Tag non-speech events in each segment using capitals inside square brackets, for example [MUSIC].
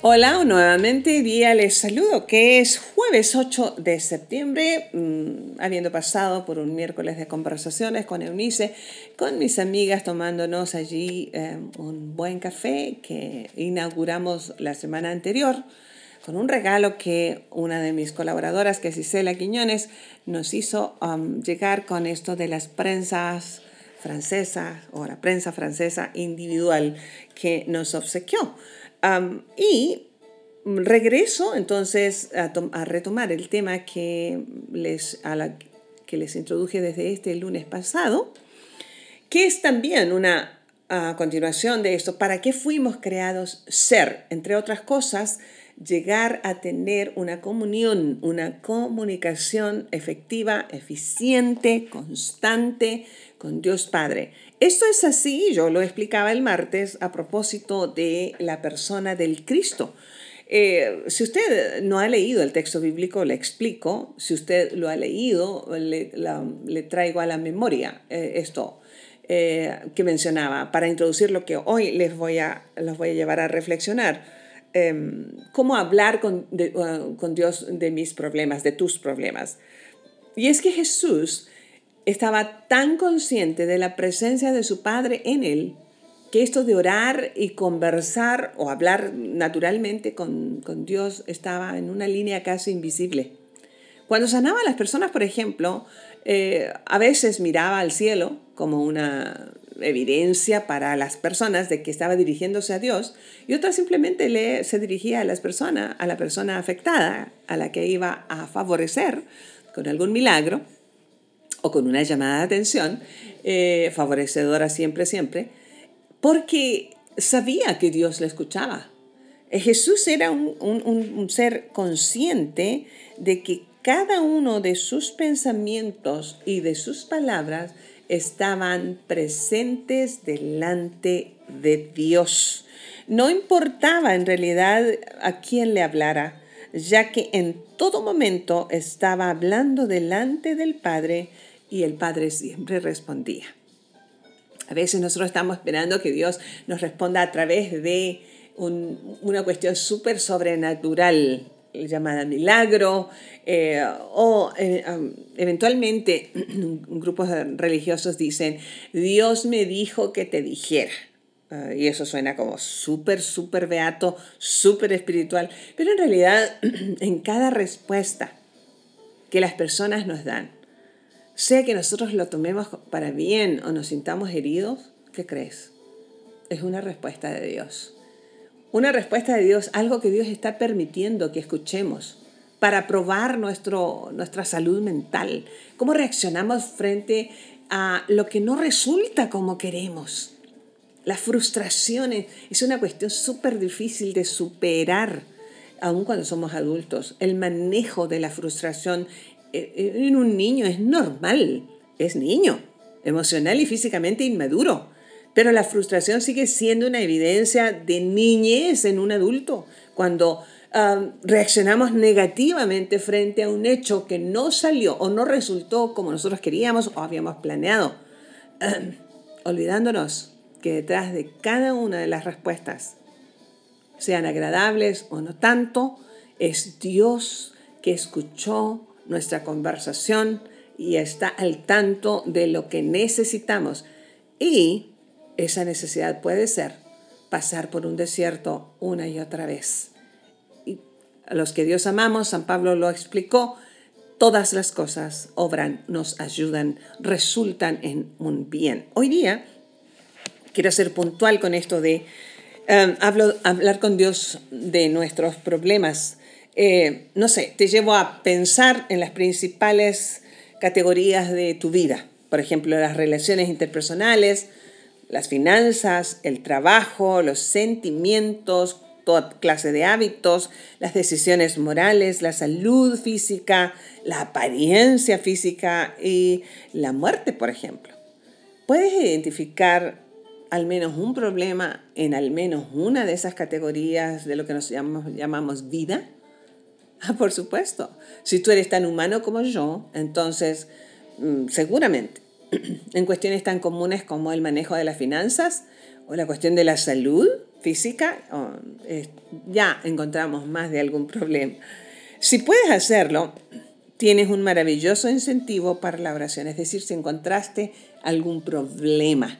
Hola, nuevamente día les saludo, que es jueves 8 de septiembre, mm, habiendo pasado por un miércoles de conversaciones con Eunice, con mis amigas tomándonos allí eh, un buen café que inauguramos la semana anterior con un regalo que una de mis colaboradoras, que es Isela Quiñones, nos hizo um, llegar con esto de las prensas francesas o la prensa francesa individual que nos obsequió y regreso entonces a, retomar el tema que les, a la, que les introduje desde este lunes pasado, que es también una continuación de esto. ¿Para qué fuimos creados? Ser, entre otras cosas, llegar a tener una comunión, una comunicación efectiva, eficiente, constante con Dios Padre. Esto es así, yo lo explicaba el martes a propósito de la persona del Cristo. Eh, si usted no ha leído el texto bíblico, le explico. Si usted lo ha leído, le, traigo a la memoria eh, esto eh, que mencionaba para introducir lo que hoy les voy a, los voy a llevar a reflexionar. Em, cómo hablar con, con Dios de mis problemas, de tus problemas. Y es que Jesús estaba tan consciente de la presencia de su Padre en él que esto de orar y conversar o hablar naturalmente con, Dios estaba en una línea casi invisible. Cuando sanaba a las personas, por ejemplo, eh, a veces miraba al cielo como una evidencia para las personas de que estaba dirigiéndose a Dios y otra simplemente le, se dirigía a las personas, a la persona afectada, a la que iba a favorecer con algún milagro o con una llamada de atención, eh, favorecedora siempre, siempre, porque sabía que Dios le escuchaba. Eh, Jesús era un, un, ser consciente de que cada uno de sus pensamientos y de sus palabras estaban presentes delante de Dios. No importaba en realidad a quién le hablara, ya que en todo momento estaba hablando delante del Padre y el Padre siempre respondía. A veces nosotros estamos esperando que Dios nos responda a través de una cuestión súper sobrenatural, llamada milagro, eh, o eh, eventualmente [CLEARS THROAT] grupos religiosos dicen, Dios me dijo que te dijera. Ah, y eso suena como súper, súper beato, súper espiritual, pero en realidad [CLEARS THROAT] en cada respuesta que las personas nos dan, sea que nosotros lo tomemos para bien o nos sintamos heridos, ¿qué crees? Es una respuesta de Dios. Una respuesta de Dios, algo que Dios está permitiendo que escuchemos para probar nuestro, nuestra salud mental. ¿Cómo reaccionamos frente a lo que no resulta como queremos? La frustración es una cuestión súper difícil de superar, aun cuando somos adultos. El manejo de la frustración eh, eh, en un niño es normal, es niño, emocional y físicamente inmaduro. Pero la frustración sigue siendo una evidencia de niñez en un adulto. Cuando reaccionamos negativamente frente a un hecho que no salió o no resultó como nosotros queríamos o habíamos planeado, [CLEARS THROAT] olvidándonos que detrás de cada una de las respuestas, sean agradables o no tanto, es Dios que escuchó nuestra conversación y está al tanto de lo que necesitamos. Y esa necesidad puede ser pasar por un desierto una y otra vez. Y a los que Dios amamos, San Pablo lo explicó, todas las cosas obran, nos ayudan, resultan en un bien. Hoy día quiero ser puntual con esto de um, hablar con Dios de nuestros problemas eh, no sé, te llevo a pensar en las principales categorías de tu vida. Por ejemplo, las relaciones interpersonales, las finanzas, el trabajo, los sentimientos, toda clase de hábitos, las decisiones morales, la salud física, la apariencia física y la muerte, por ejemplo. ¿Puedes identificar al menos un problema en al menos una de esas categorías de lo que nos llamamos, llamamos vida? [LAUGHS] Ah, por supuesto. Si tú eres tan humano como yo, entonces mm, seguramente [CLEARS THROAT] en cuestiones tan comunes como el manejo de las finanzas o la cuestión de la salud física, ya encontramos más de algún problema. Si puedes hacerlo, tienes un maravilloso incentivo para la oración, es decir, si encontraste algún problema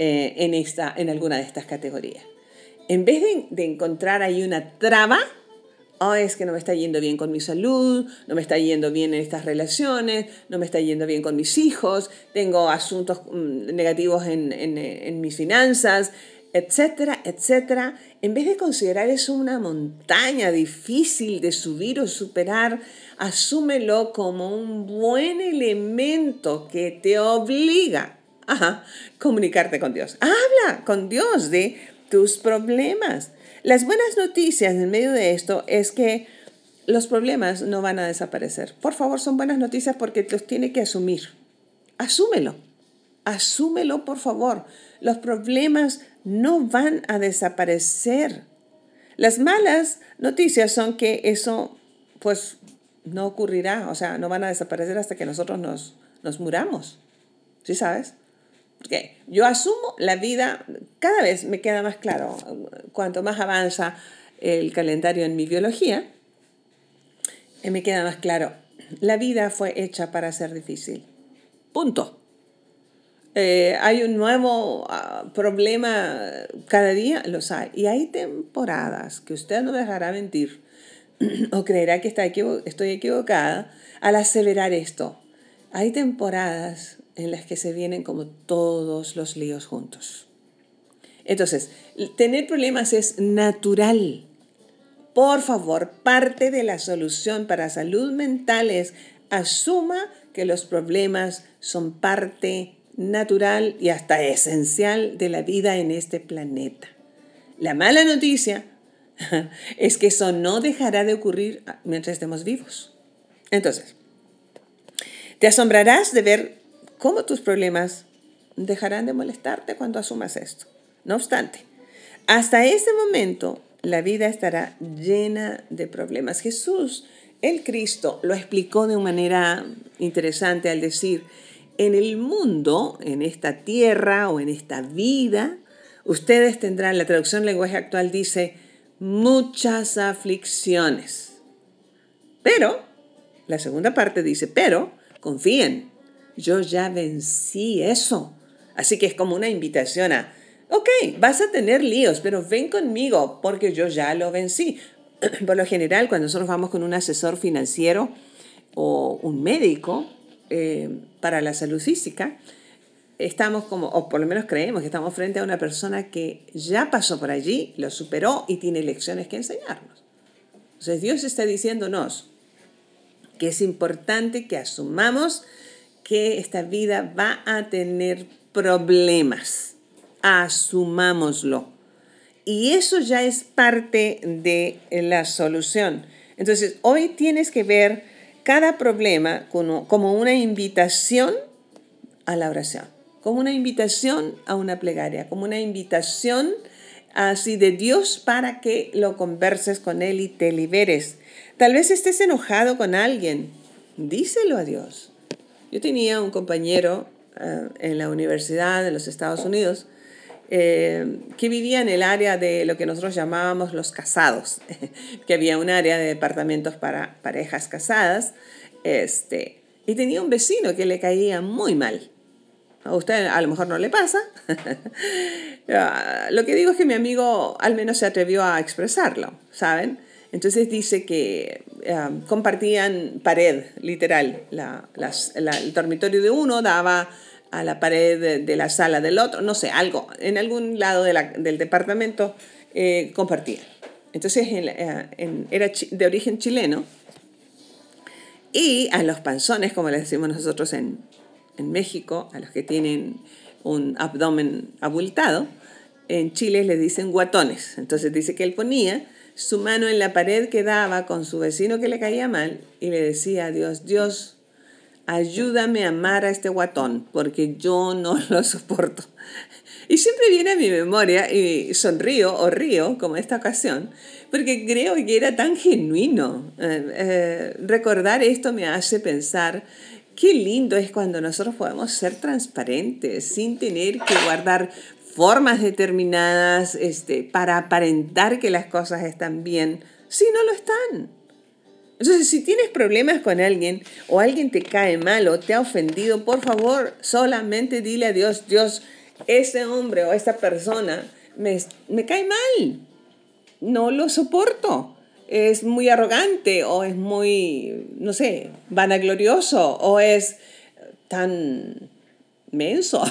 eh, en, esta, en alguna de estas categorías. En vez de, de encontrar ahí una traba, oh, es que no me está yendo bien con mi salud, no me está yendo bien en estas relaciones, no me está yendo bien con mis hijos, tengo asuntos mm, negativos en, en, en mis finanzas, etcétera, etcétera, en vez de considerar eso una montaña difícil de subir o superar, asúmelo como un buen elemento que te obliga a comunicarte con Dios. Habla con Dios de tus problemas. Las buenas noticias en medio de esto es que los problemas no van a desaparecer. Por favor, son buenas noticias porque los tiene que asumir. Asúmelo. Asúmelo, por favor. Los problemas no van a desaparecer. Las malas noticias son que eso, pues, no ocurrirá, o sea, no van a desaparecer hasta que nosotros nos, nos muramos. ¿Sí sabes? Porque yo asumo la vida, cada vez me queda más claro, cuanto más avanza el calendario en mi biología, eh, me queda más claro, la vida fue hecha para ser difícil. Punto. Eh, hay un nuevo ah, problema cada día, los hay. Y hay temporadas que usted no dejará mentir [CLEARS THROAT] o creerá que está estoy equivocada al acelerar esto. Hay temporadas en las que se vienen como todos los líos juntos. Entonces, tener problemas es natural. Por favor, parte de la solución para salud mental es asuma que los problemas son parte natural y hasta esencial de la vida en este planeta. La mala noticia [LAUGHS] es que eso no dejará de ocurrir mientras estemos vivos. Entonces, te asombrarás de ver cómo tus problemas dejarán de molestarte cuando asumas esto. No obstante, hasta ese momento la vida estará llena de problemas. Jesús, el Cristo, lo explicó de una manera interesante al decir, en el mundo, en esta tierra o en esta vida, ustedes tendrán, la traducción lenguaje actual dice, muchas aflicciones. Pero, la segunda parte dice, pero confíen, yo ya vencí eso. Así que es como una invitación a, ok, vas a tener líos, pero ven conmigo porque yo ya lo vencí. [CLEARS THROAT] Por lo general, cuando nosotros vamos con un asesor financiero o un médico, eh, para la salud física, estamos como, o por lo menos creemos que estamos frente a una persona que ya pasó por allí, lo superó y tiene lecciones que enseñarnos. Entonces Dios está diciéndonos que es importante que asumamos que esta vida va a tener problemas. Asumámoslo. Y eso ya es parte de la solución. Entonces, hoy tienes que ver cada problema como, una invitación a la oración, como una invitación a una plegaria, como una invitación así de Dios para que lo converses con Él y te liberes. Tal vez estés enojado con alguien, díselo a Dios. Yo tenía un compañero eh, en la universidad de los Estados Unidos eh, que vivía en el área de lo que nosotros llamábamos los casados, [LAUGHS] que había un área de departamentos para parejas casadas, este, y tenía un vecino que le caía muy mal. A usted a lo mejor no le pasa. [LAUGHS] Ah, lo que digo es que mi amigo al menos se atrevió a expresarlo, ¿saben? Entonces dice que ah, compartían pared, literal. el dormitorio de uno daba a la pared de, la sala del otro, no sé, algo, en algún lado del departamento eh, compartían. Entonces eh, era de origen chileno y a los panzones, como les decimos nosotros en, en México, a los que tienen un abdomen abultado, en Chile le dicen guatones. Entonces dice que él ponía su mano en la pared que daba con su vecino que le caía mal y le decía a Dios, Dios, ayúdame a amar a este guatón, porque yo no [LAUGHS] lo soporto. Y siempre viene a mi memoria y sonrío o río, como esta ocasión, porque creo que era tan genuino. Eh, eh, recordar esto me hace pensar qué lindo es cuando nosotros podemos ser transparentes sin tener que guardar formas determinadas este, para aparentar que las cosas están bien, si no lo están. Entonces, si tienes problemas con alguien o alguien te cae mal o te ha ofendido, por favor, solamente dile a Dios, Dios, ese hombre o esa persona me, me cae mal, no lo soporto, es muy arrogante o es muy, no sé, vanaglorioso o es tan menso,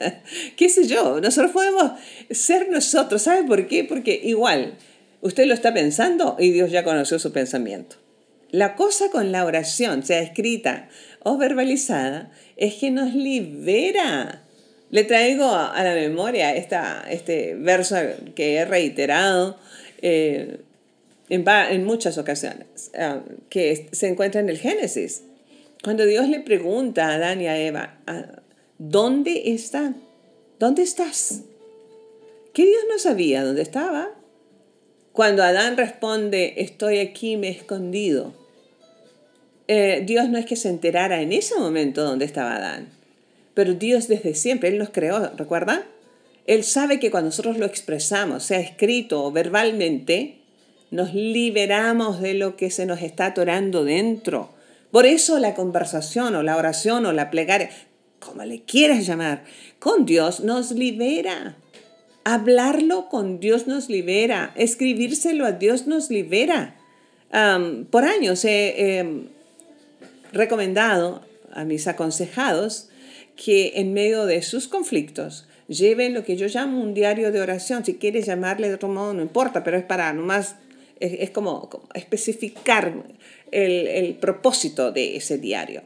[LAUGHS] qué sé yo, nosotros podemos ser nosotros, ¿sabe por qué? Porque igual, usted lo está pensando y Dios ya conoció su pensamiento. La cosa con la oración, sea escrita o verbalizada, es que nos libera. Le traigo a la memoria esta, este verso que he reiterado eh, en, en, muchas ocasiones, eh, que se encuentra en el Génesis. Cuando Dios le pregunta a Adán y a Eva, ah, ¿dónde están? ¿Dónde estás? ¿Qué Dios no sabía dónde estaba? Cuando Adán responde, estoy aquí, me he escondido. Eh, Dios no es que se enterara en ese momento dónde estaba Adán, pero Dios desde siempre, Él nos creó, ¿recuerda? Él sabe que cuando nosotros lo expresamos, sea escrito o verbalmente, nos liberamos de lo que se nos está atorando dentro. Por eso la conversación o la oración o la plegaria, como le quieras llamar, con Dios nos libera. Hablarlo con Dios nos libera. Escribírselo a Dios nos libera. por años he em, recomendado a mis aconsejados que en medio de sus conflictos lleven lo que yo llamo un diario de oración. Si quieres llamarle de otro modo, no importa, pero es para nomás, es, es como, especificar el, el propósito de ese diario.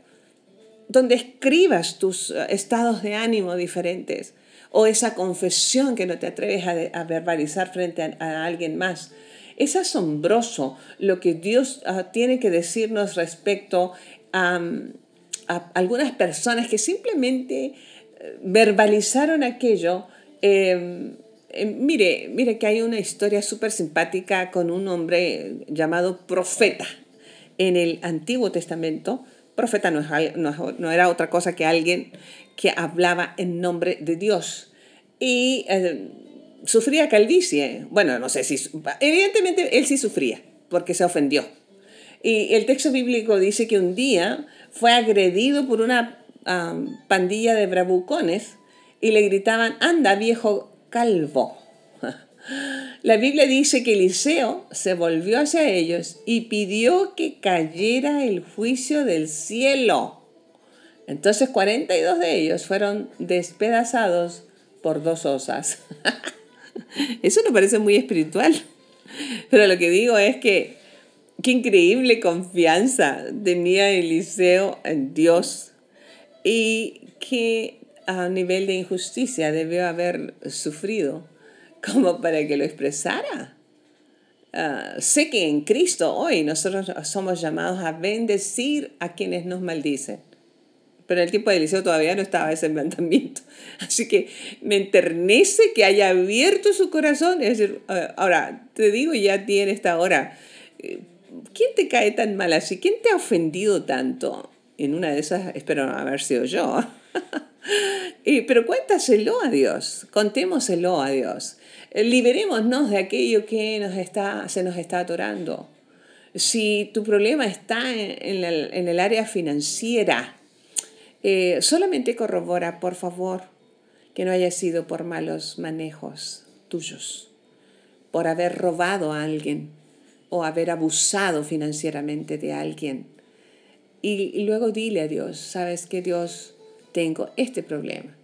Donde escribas tus eh, estados de ánimo diferentes o esa confesión que no te atreves a, verbalizar frente a, alguien más. Es asombroso lo que Dios uh, tiene que decirnos respecto a, algunas personas que simplemente eh, verbalizaron aquello. Em, em, mire, mire que hay una historia súper simpática con un hombre llamado profeta en el Antiguo Testamento. Profeta no, no, era otra cosa que alguien que hablaba en nombre de Dios. Y eh, sufría calvicie. Bueno, no sé si... Evidentemente él sí sufría porque se ofendió y el texto bíblico dice que un día fue agredido por una pandilla de bravucones y le gritaban, anda viejo calvo. [LAUGHS] La Biblia dice que Eliseo se volvió hacia ellos y pidió que cayera el juicio del cielo. Entonces 42 de ellos fueron despedazados por dos osas. [LAUGHS] Eso no parece muy espiritual, pero lo que digo es que Qué increíble confianza tenía Eliseo en Dios y qué a nivel de injusticia debió haber sufrido [LAUGHS] como para que lo expresara. Ah, sé que en Cristo hoy nosotros somos llamados a bendecir a quienes nos maldicen. Pero en el tiempo de Eliseo todavía no estaba ese mandamiento. [LAUGHS] Así que me enternece que haya abierto su corazón. Es decir, ah, ahora, te digo ya tiene esta hora eh, ¿quién te cae tan mal así? ¿Quién te ha ofendido tanto? En una de esas, espero no haber sido yo. [LAUGHS] y, pero cuéntaselo a Dios, contémoselo a Dios. Liberémonos de aquello que nos está, se nos está atorando. Si tu problema está en, el, en el, área financiera, eh, solamente corrobora, por favor, que no haya sido por malos manejos tuyos, por haber robado a alguien, o haber abusado financieramente de alguien. Y, luego dile a Dios, sabes que Dios, tengo este problema.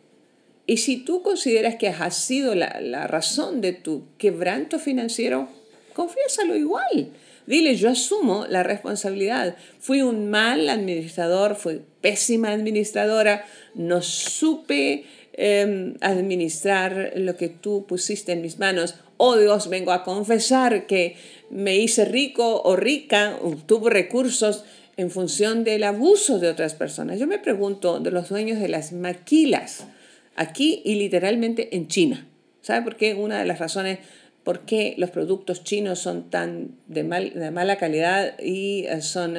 Y si tú consideras que has sido la, la razón de tu quebranto financiero, confiésalo igual. Dile, yo asumo la responsabilidad. Fui un mal administrador, fui pésima administradora, no supe Em, administrar lo que tú pusiste en mis manos. Oh Dios, vengo a confesar que me hice rico o rica, tuve recursos en función del abuso de otras personas. Yo me pregunto de los dueños de las maquilas, aquí y literalmente en China. ¿Sabe por qué? Una de las razones por qué los productos chinos son tan de, mal, de mala calidad y eh, son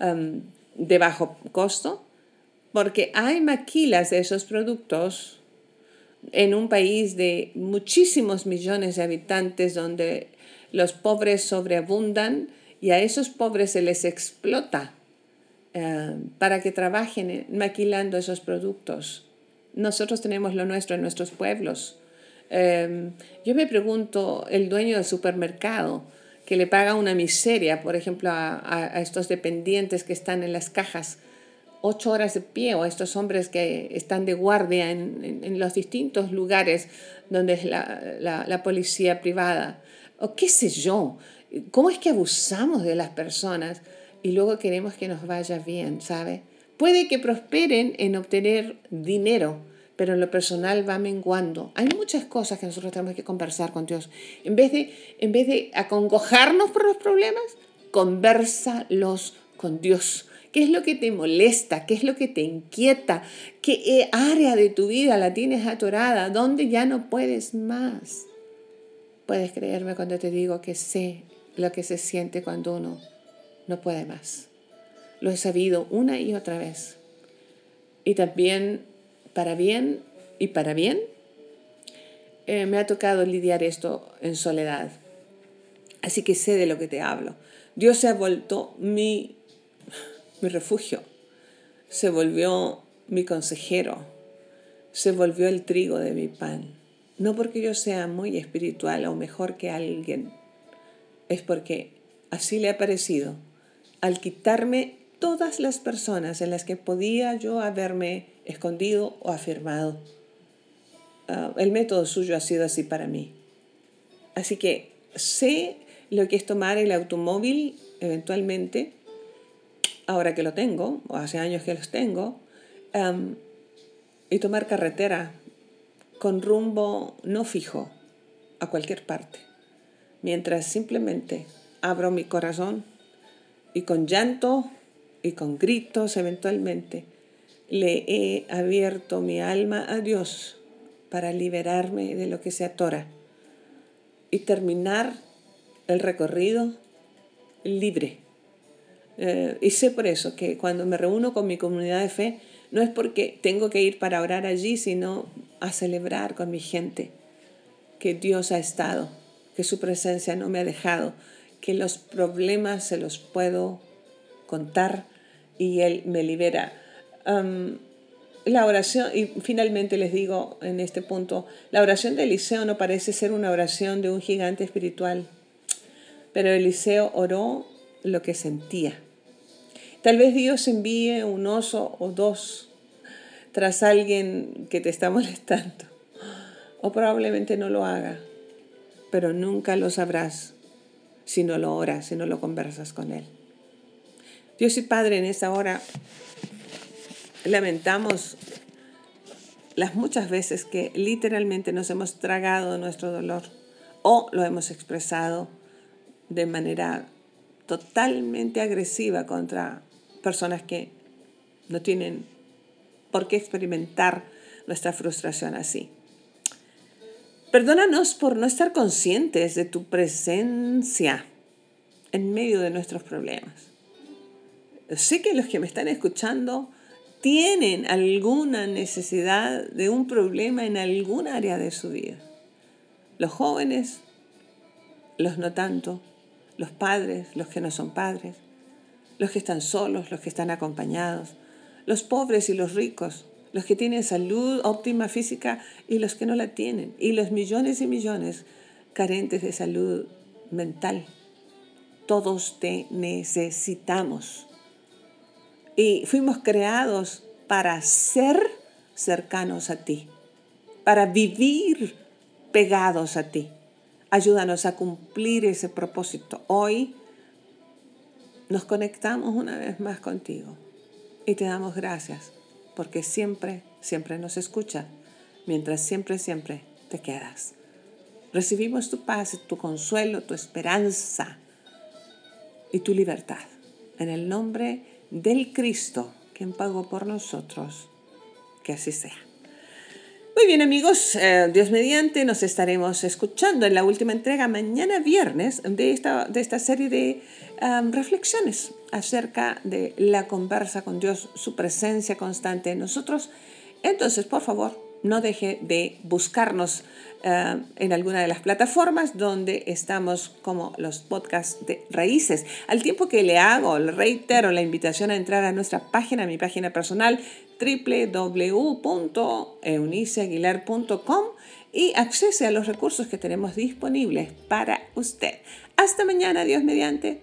um, de bajo costo, porque hay maquilas de esos productos en un país de muchísimos millones de habitantes donde los pobres sobreabundan y a esos pobres se les explota eh, para que trabajen maquilando esos productos. Nosotros tenemos lo nuestro en nuestros pueblos. Eh, yo me pregunto, el dueño del supermercado que le paga una miseria, por ejemplo, a, estos dependientes que están en las cajas, ocho horas de pie, o a estos hombres que están de guardia en, los distintos lugares donde es la, la policía privada, o qué sé yo, ¿cómo es que abusamos de las personas y luego queremos que nos vaya bien, ¿sabe? Puede que prosperen en obtener dinero, pero en lo personal va menguando. Hay muchas cosas que nosotros tenemos que conversar con Dios. En vez de, en vez de acongojarnos por los problemas, conversalos con Dios. ¿Qué es lo que te molesta? ¿Qué es lo que te inquieta? ¿Qué área de tu vida la tienes atorada? ¿Dónde ya no puedes más? Puedes creerme cuando te digo que sé lo que se siente cuando uno no puede más. Lo he sabido una y otra vez. Y también para bien y para bien, eh, me ha tocado lidiar esto en soledad. Así que sé de lo que te hablo. Dios se ha vuelto mi, mi refugio, se volvió mi consejero, se volvió el trigo de mi pan. No porque yo sea muy espiritual o mejor que alguien, es porque así le ha parecido al quitarme todas las personas en las que podía yo haberme escondido o afirmado. Ah, el método suyo ha sido así para mí. Así que sé lo que es tomar el automóvil eventualmente, ahora que lo tengo, o hace años que los tengo, y tomar carretera con rumbo no fijo a cualquier parte, mientras simplemente abro mi corazón y con llanto y con gritos eventualmente le he abierto mi alma a Dios para liberarme de lo que se atora y terminar el recorrido libre. Eh, y sé por eso que cuando me reúno con mi comunidad de fe, no es porque tengo que ir para orar allí, sino a celebrar con mi gente que Dios ha estado, que su presencia no me ha dejado, que los problemas se los puedo contar y Él me libera. la oración, y finalmente les digo en este punto, la oración de Eliseo no parece ser una oración de un gigante espiritual, pero Eliseo oró lo que sentía. Tal vez Dios envíe un oso o dos tras alguien que te está [LAUGHS] molestando, o probablemente no lo haga, pero nunca lo sabrás si no lo oras, si no lo conversas con Él. Dios y Padre, en esta hora lamentamos las muchas veces que literalmente nos hemos tragado nuestro dolor o lo hemos expresado de manera totalmente agresiva contra personas que no tienen por qué experimentar nuestra frustración así. Perdónanos por no estar conscientes de tu presencia en medio de nuestros problemas. Sé que los que me están escuchando tienen alguna necesidad de un problema en algún área de su vida. Los jóvenes, los no tanto, los padres, los que no son padres, los que están solos, los que están acompañados, los pobres y los ricos, los que tienen salud óptima física y los que no la tienen, y los millones y millones carentes de salud mental. Todos te necesitamos. Y fuimos creados para ser cercanos a ti, para vivir pegados a ti. Ayúdanos a cumplir ese propósito. Hoy nos conectamos una vez más contigo y te damos gracias porque siempre, siempre nos escucha, mientras siempre, siempre te quedas. Recibimos tu paz, tu consuelo, tu esperanza y tu libertad. En el nombre del Cristo, quien pagó por nosotros, que así sea. Muy bien amigos, eh, Dios mediante, nos estaremos escuchando en la última entrega mañana viernes de esta, de esta serie de reflexiones acerca de la conversa con Dios, su presencia constante en nosotros. Entonces, por favor, no deje de buscarnos en alguna de las plataformas donde estamos como los podcasts de raíces. Al tiempo que le hago, le reitero la invitación a entrar a nuestra página, mi página personal, www.euniceaguilar.com y accese a los recursos que tenemos disponibles para usted. Hasta mañana, Dios mediante.